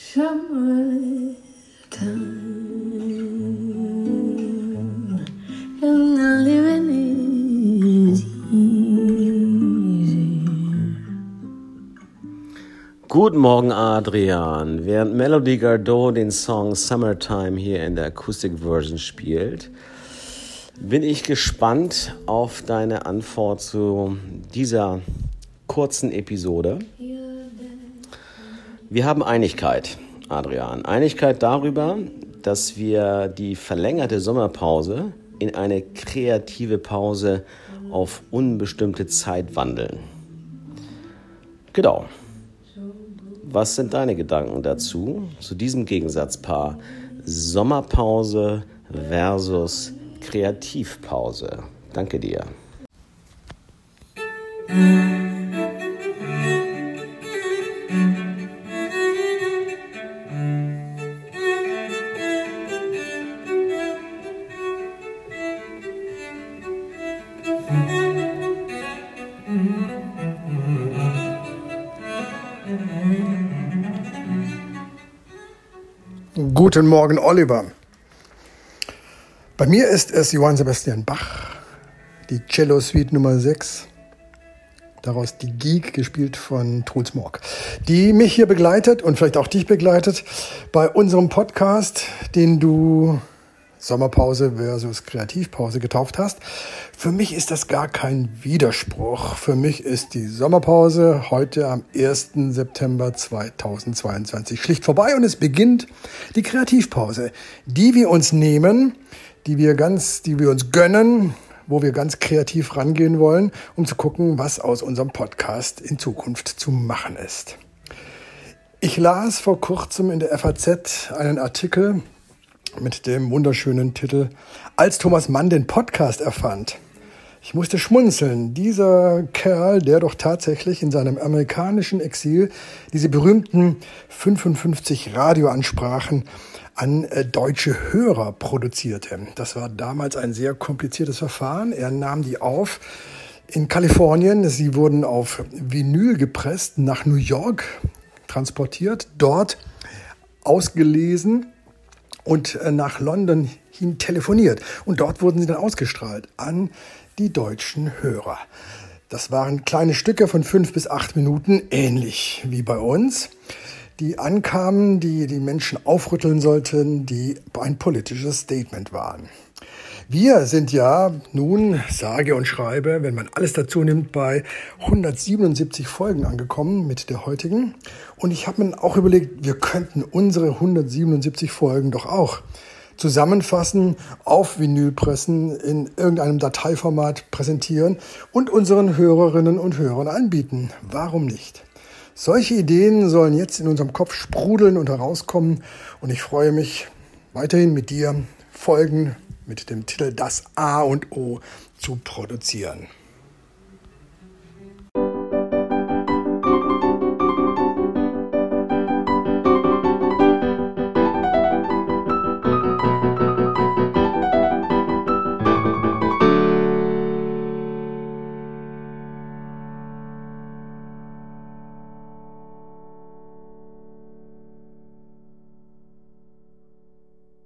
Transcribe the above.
Summertime and living easy. Guten Morgen, Adrian. Während Melody Gardot den Song Summertime hier in der Akustikversion spielt, bin ich gespannt auf deine Antwort zu dieser kurzen Episode. Ja. Wir haben Einigkeit, Adrian. Einigkeit darüber, dass wir die verlängerte Sommerpause in eine kreative Pause auf unbestimmte Zeit wandeln. Genau. Was sind deine Gedanken dazu, zu diesem Gegensatzpaar Sommerpause versus Kreativpause? Danke dir. Guten Morgen, Oliver. Bei mir ist es Johann Sebastian Bach, die Cello Suite Nummer 6, daraus die Geek, gespielt von Truls Morg, die mich hier begleitet und vielleicht auch dich begleitet bei unserem Podcast, den du Sommerpause versus Kreativpause getauft hast. Für mich ist das gar kein Widerspruch. Für mich ist die Sommerpause heute am 1. September 2022 schlicht vorbei und es beginnt die Kreativpause, die wir uns nehmen, die wir ganz, die wir uns gönnen, wo wir ganz kreativ rangehen wollen, um zu gucken, was aus unserem Podcast in Zukunft zu machen ist. Ich las vor kurzem in der FAZ einen Artikel, mit dem wunderschönen Titel Als Thomas Mann den Podcast erfand. Ich musste schmunzeln. Dieser Kerl, der doch tatsächlich in seinem amerikanischen Exil diese berühmten 55 Radioansprachen an äh, deutsche Hörer produzierte. Das war damals ein sehr kompliziertes Verfahren. Er nahm die auf in Kalifornien. Sie wurden auf Vinyl gepresst, nach New York transportiert, dort ausgelesen und äh, nach London hin telefoniert. Und dort wurden sie dann ausgestrahlt an die deutschen Hörer. Das waren kleine Stücke von fünf bis acht Minuten, ähnlich wie bei uns, die ankamen, die die Menschen aufrütteln sollten, die ein politisches Statement waren. Wir sind ja nun, sage und schreibe, wenn man alles dazu nimmt, bei 177 Folgen angekommen mit der heutigen. Und ich habe mir auch überlegt, wir könnten unsere 177 Folgen doch auch zusammenfassen, auf Vinyl pressen, in irgendeinem Dateiformat präsentieren und unseren Hörerinnen und Hörern anbieten. Warum nicht? Solche Ideen sollen jetzt in unserem Kopf sprudeln und herauskommen und ich freue mich weiterhin mit dir Folgen mit dem Titel Das A und O zu produzieren.